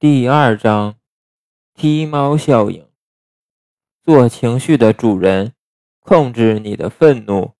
第二章踢猫效应。做情绪的主人控制你的愤怒。